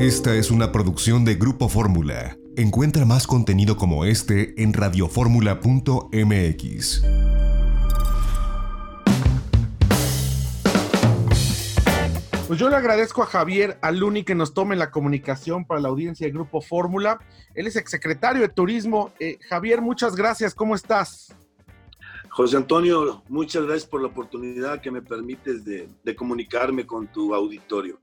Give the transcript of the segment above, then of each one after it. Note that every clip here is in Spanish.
Esta es una producción de Grupo Fórmula. Encuentra más contenido como este en radioformula.mx. Pues yo le agradezco a Javier Aluni que nos tome la comunicación para la audiencia de Grupo Fórmula. Él es exsecretario de Turismo. Eh, Javier, muchas gracias. ¿Cómo estás? José Antonio, muchas gracias por la oportunidad que me permites de, de comunicarme con tu auditorio.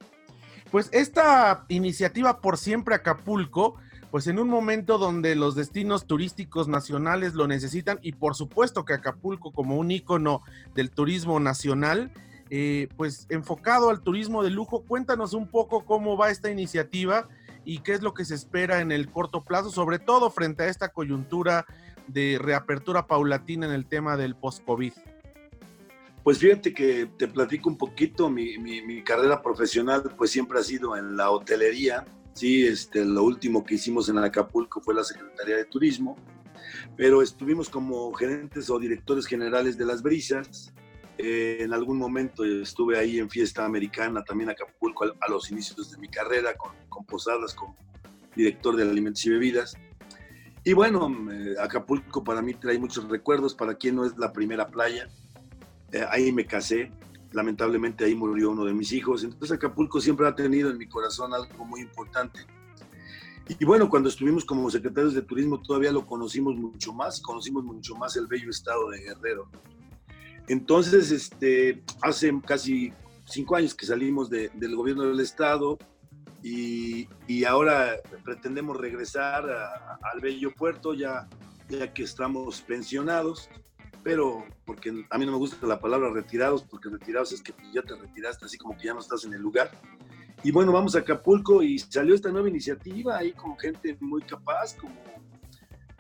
Pues esta iniciativa por siempre Acapulco, pues en un momento donde los destinos turísticos nacionales lo necesitan y por supuesto que Acapulco como un ícono del turismo nacional, eh, pues enfocado al turismo de lujo. Cuéntanos un poco cómo va esta iniciativa y qué es lo que se espera en el corto plazo, sobre todo frente a esta coyuntura de reapertura paulatina en el tema del post-COVID. Pues fíjate que te platico un poquito, mi, mi, carrera profesional pues siempre ha sido en la hotelería, sí, este, lo último que hicimos en Acapulco fue la Secretaría de Turismo, pero estuvimos como gerentes o directores generales de las brisas, eh, en algún momento estuve ahí en fiesta americana, también Acapulco, a, los inicios de mi carrera, con, posadas como director de alimentos y bebidas. Y bueno, eh, Acapulco para mí trae muchos recuerdos, para quien no es la primera playa. Eh, ahí me casé, lamentablemente ahí murió uno de mis hijos. Entonces Acapulco siempre ha tenido en mi corazón algo muy importante. Y bueno, cuando estuvimos como secretarios de turismo todavía lo conocimos mucho más, conocimos mucho más el bello estado de Guerrero. Entonces, este, hace casi cinco años que salimos del gobierno del estado y, ahora pretendemos regresar al bello puerto ya, ya que estamos pensionados, pero porque a mí no me gusta la palabra retirados, porque retirados es que ya te retiraste, así como que ya no estás en el lugar. Y bueno, vamos a Acapulco y salió esta nueva iniciativa ahí con gente muy capaz, como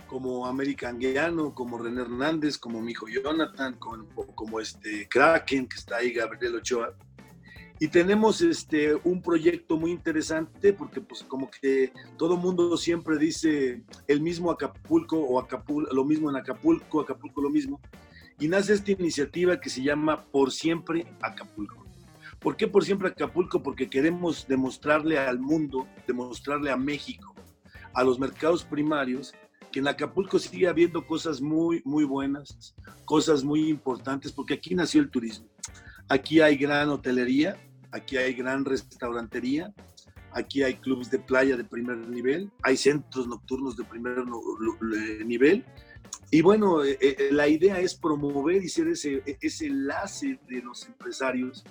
como American Guiano, como René Hernández, como mi hijo Jonathan, como, como, este Kraken, que está ahí, Gabriel Ochoa. Y tenemos este, un proyecto muy interesante porque pues como que todo mundo siempre dice el mismo Acapulco o Acapulco, lo mismo en Acapulco, Acapulco lo mismo. Y nace esta iniciativa que se llama Por Siempre Acapulco. ¿Por qué por siempre Acapulco? Porque queremos demostrarle al mundo, demostrarle a México, a los mercados primarios, que en Acapulco sigue habiendo cosas muy, muy buenas, cosas muy importantes, porque aquí nació el turismo. Aquí hay gran hotelería, aquí hay gran restaurantería, aquí hay clubes de playa de primer nivel, hay centros nocturnos de primer nivel. Y bueno, eh, eh, la idea es promover y ser ese, ese enlace de los empresarios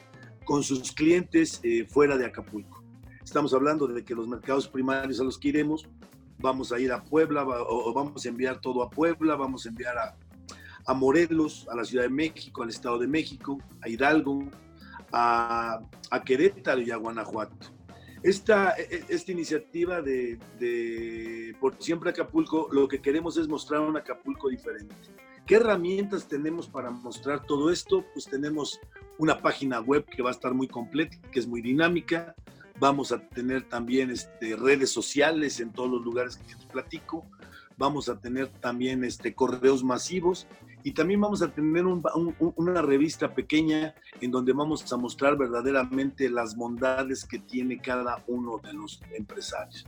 con sus clientes eh, fuera de Acapulco. Estamos hablando de que los mercados primarios a los que iremos vamos a ir a Puebla o, vamos a enviar todo a Puebla, vamos a enviar a, a, Morelos, a la Ciudad de México, al Estado de México, a Hidalgo, a, a Querétaro y a Guanajuato. Esta, e, e, esta iniciativa de, Por Siempre Acapulco, lo que queremos es mostrar un Acapulco diferente. ¿Qué herramientas tenemos para mostrar todo esto? Pues tenemos una página web que va a estar muy completa, que es muy dinámica, Vamos a tener también este, redes sociales en todos los lugares que te platico. Vamos a tener también este, correos masivos y también vamos a tener una revista pequeña en donde vamos a mostrar verdaderamente las bondades que tiene cada uno de los empresarios.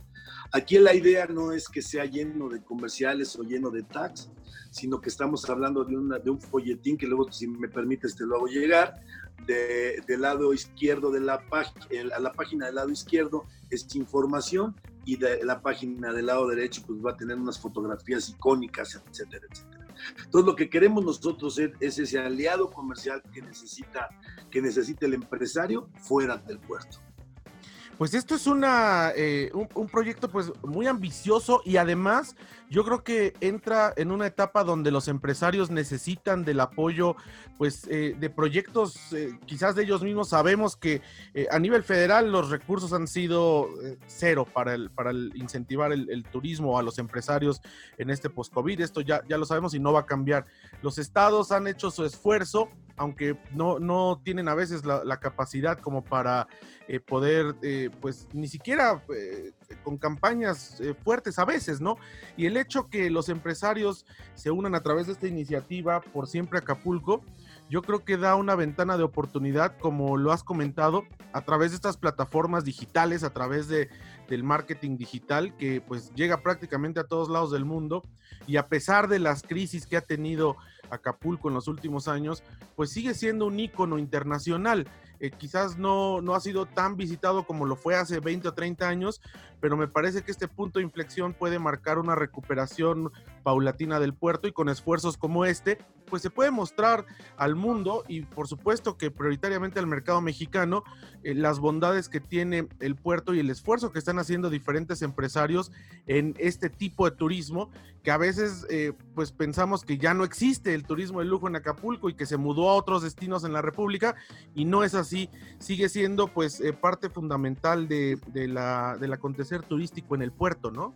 Aquí la idea no es que sea lleno de comerciales o lleno de tags, sino que estamos hablando de, una, de un folletín que luego, si me permites, te lo hago llegar, del lado izquierdo de la página, la página del lado izquierdo es información y la página del lado derecho pues va a tener unas fotografías icónicas, etcétera, etcétera. Entonces lo que queremos nosotros es, es ese aliado comercial que necesita, que necesita el empresario fuera del puerto. Pues esto es una, eh, un, proyecto pues muy ambicioso y además yo creo que entra en una etapa donde los empresarios necesitan del apoyo pues eh, de proyectos eh, quizás de ellos mismos. Sabemos que a nivel federal los recursos han sido cero para, el, para el incentivar el, turismo a los empresarios en este post-COVID. Esto ya, ya lo sabemos y no va a cambiar. Los estados han hecho su esfuerzo aunque no, no tienen a veces la, capacidad como para eh, poder, eh, pues ni siquiera eh, con campañas fuertes a veces, ¿no? Y el hecho que los empresarios se unan a través de esta iniciativa por siempre Acapulco, yo creo que da una ventana de oportunidad, como lo has comentado, a través de estas plataformas digitales, a través de, del marketing digital, que pues llega prácticamente a todos lados del mundo. Y a pesar de las crisis que ha tenido Acapulco en los últimos años, pues sigue siendo un ícono internacional. Eh, quizás no, no ha sido tan visitado como lo fue hace 20 o 30 años, pero me parece que este punto de inflexión puede marcar una recuperación paulatina del puerto y con esfuerzos como este, pues se puede mostrar al mundo y por supuesto que prioritariamente al mercado mexicano eh, las bondades que tiene el puerto y el esfuerzo que están haciendo diferentes empresarios en este tipo de turismo que a veces eh, pues pensamos que ya no existe el turismo de lujo en Acapulco y que se mudó a otros destinos en la República y no es así, sigue siendo pues eh, parte fundamental de, la, del acontecer turístico en el puerto, ¿no?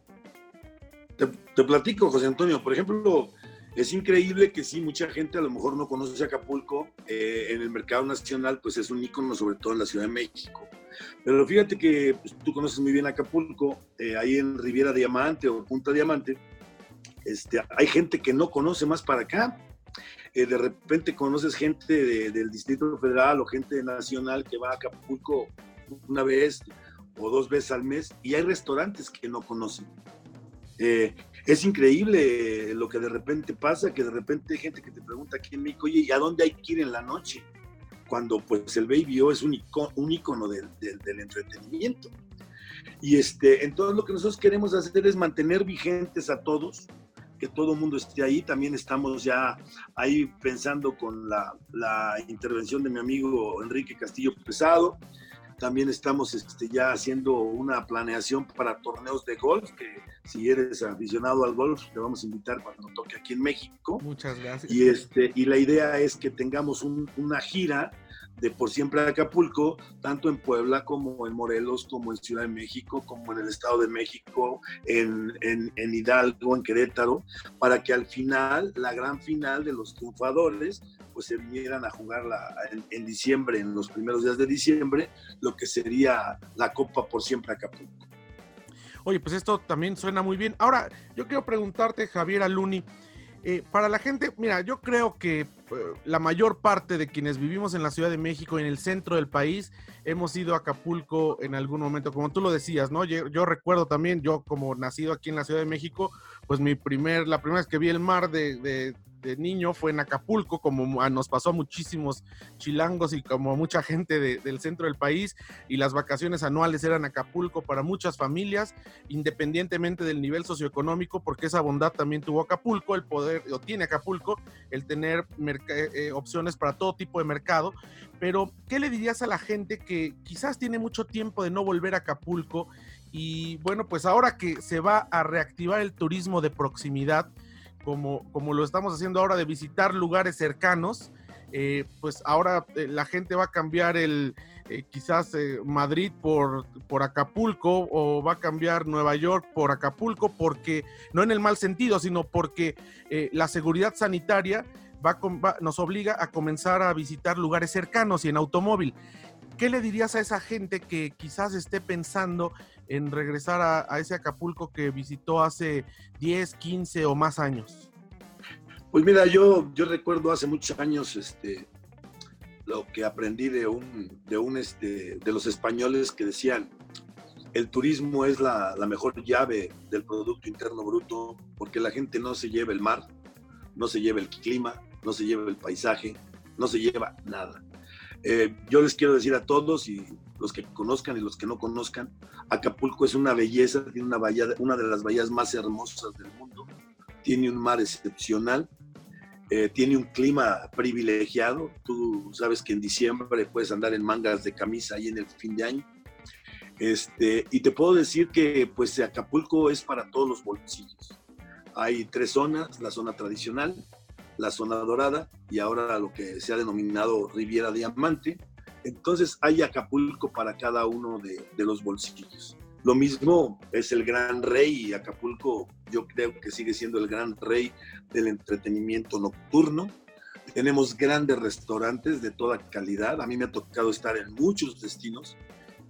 Te, te platico, José Antonio, por ejemplo, es increíble que sí, mucha gente a lo mejor no conoce Acapulco. Eh, en el mercado nacional, pues es un ícono, sobre todo en la Ciudad de México. Pero fíjate que pues, tú conoces muy bien Acapulco, eh, ahí en Riviera Diamante o Punta Diamante, este, hay gente que no conoce más para acá. Eh, de repente conoces gente del Distrito Federal o gente nacional que va a Acapulco una vez o dos veces al mes y hay restaurantes que no conocen. Eh, es increíble lo que de repente pasa, que de repente hay gente que te pregunta aquí en México, oye, ¿y a dónde hay que ir en la noche? Cuando pues el Baby O es un icono, del, entretenimiento. Y este, entonces lo que nosotros queremos hacer es mantener vigentes a todos, que todo el mundo esté ahí. También estamos ya ahí pensando con la intervención de mi amigo Enrique Castillo Pesado, también estamos este, ya haciendo una planeación para torneos de golf, que si eres aficionado al golf, te vamos a invitar cuando toque aquí en México. Muchas gracias. Y, este, y la idea es que tengamos una gira de por siempre Acapulco, tanto en Puebla como en Morelos, como en Ciudad de México, como en el Estado de México, en, en, en Hidalgo, en Querétaro, para que al final, la gran final de los triunfadores, pues se vinieran a jugar en, diciembre, en los primeros días de diciembre, lo que sería la Copa por siempre Acapulco. Oye, pues esto también suena muy bien. Ahora, yo quiero preguntarte, Javier Aluni, eh, para la gente, mira, yo creo que la mayor parte de quienes vivimos en la Ciudad de México, en el centro del país, hemos ido a Acapulco en algún momento, como tú lo decías, ¿no? Yo, recuerdo también, yo como nacido aquí en la Ciudad de México, pues mi primer, la primera vez que vi el mar de de niño fue en Acapulco, como nos pasó a muchísimos chilangos y como a mucha gente del centro del país, y las vacaciones anuales eran Acapulco para muchas familias, independientemente del nivel socioeconómico, porque esa bondad también tuvo Acapulco, el poder, o tiene Acapulco, el tener eh, eh, opciones para todo tipo de mercado. Pero, ¿qué le dirías a la gente que quizás tiene mucho tiempo de no volver a Acapulco? Y bueno, pues ahora que se va a reactivar el turismo de proximidad, como, como lo estamos haciendo ahora de visitar lugares cercanos, eh, pues ahora eh, la gente va a cambiar el eh, quizás Madrid por, por Acapulco o va a cambiar Nueva York por Acapulco porque no en el mal sentido, sino porque la seguridad sanitaria va, va, nos obliga a comenzar a visitar lugares cercanos y en automóvil. ¿Qué le dirías a esa gente que quizás esté pensando en regresar a, ese Acapulco que visitó hace 10, 15 o más años? Pues mira, yo, yo recuerdo hace muchos años este, lo que aprendí de un, de un este, de los españoles que decían el turismo es la, la, mejor llave del Producto Interno Bruto porque la gente no se lleva el mar, no se lleva el clima, no se lleva el paisaje, no se lleva nada. Eh, yo les quiero decir a todos y los que conozcan y los que no conozcan, Acapulco es una belleza, tiene una, bahía, una de las bahías más hermosas del mundo, tiene un mar excepcional, eh, tiene un clima privilegiado, tú sabes que en diciembre puedes andar en mangas de camisa ahí en el fin de año, este, y te puedo decir que pues Acapulco es para todos los bolsillos. Hay tres zonas, la zona tradicional, la zona dorada y ahora lo que se ha denominado Riviera Diamante. Entonces hay Acapulco para cada uno de, los bolsillos. Lo mismo es el gran rey y Acapulco yo creo que sigue siendo el gran rey del entretenimiento nocturno. Tenemos grandes restaurantes de toda calidad. A mí me ha tocado estar en muchos destinos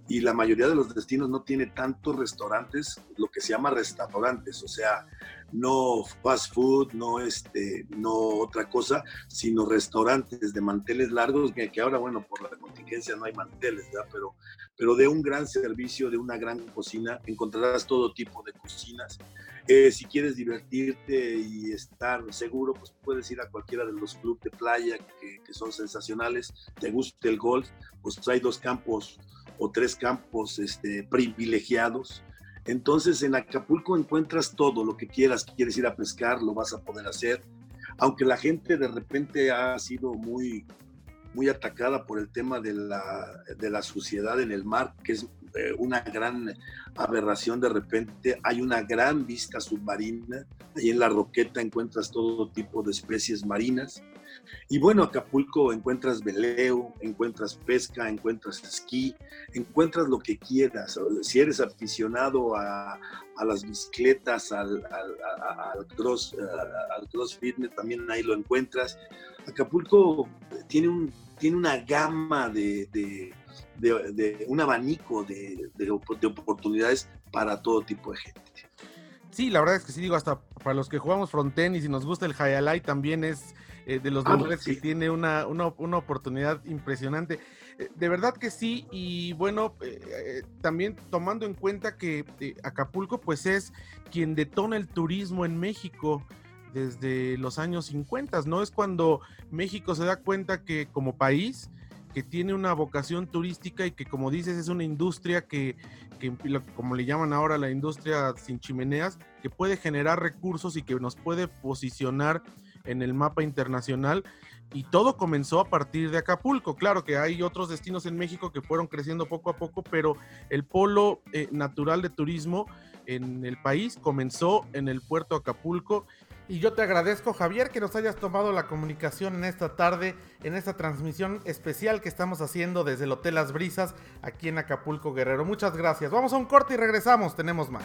y la mayoría de los destinos no tiene tantos restaurantes, lo que se llama restaurantes, o sea, no fast food, no, este, no otra cosa, sino restaurantes de manteles largos, que, ahora, bueno, por la contingencia no hay manteles, ¿verdad? Pero, pero de un gran servicio, de una gran cocina, encontrarás todo tipo de cocinas. Eh, si quieres divertirte y estar seguro, pues puedes ir a cualquiera de los clubes de playa que, que son sensacionales, te gusta el golf, pues hay dos campos o tres campos este, privilegiados. Entonces en Acapulco encuentras todo lo que quieras, quieres ir a pescar, lo vas a poder hacer. Aunque la gente de repente ha sido muy, muy atacada por el tema de la, de la suciedad en el mar, que es eh, una gran aberración de repente. Hay una gran vista submarina. Ahí en la roqueta encuentras todo tipo de especies marinas. Y bueno, Acapulco encuentras veleo, encuentras pesca, encuentras esquí, encuentras lo que quieras. Si eres aficionado a, las bicicletas, al, al, cross, al fitness, también ahí lo encuentras. Acapulco tiene, un, tiene una gama de, de, un abanico de, de, oportunidades para todo tipo de gente. Sí, la verdad es que sí, digo, hasta para los que jugamos frontenis y nos gusta el highlight también es eh, de los lugares ah, que tiene una, una, oportunidad impresionante. Eh, de verdad que sí, y bueno, eh, también tomando en cuenta que Acapulco pues es quien detona el turismo en México desde los años 50, ¿no? Es cuando México se da cuenta que como país, que tiene una vocación turística y que como dices es una industria que, que, como le llaman ahora la industria sin chimeneas, que puede generar recursos y que nos puede posicionar en el mapa internacional y todo comenzó a partir de Acapulco. Claro que hay otros destinos en México que fueron creciendo poco a poco, pero el polo eh, natural de turismo en el país comenzó en el puerto Acapulco. Y yo te agradezco, Javier, que nos hayas tomado la comunicación en esta tarde, en esta transmisión especial que estamos haciendo desde el Hotel Las Brisas, aquí en Acapulco Guerrero. Muchas gracias. Vamos a un corte y regresamos, tenemos más.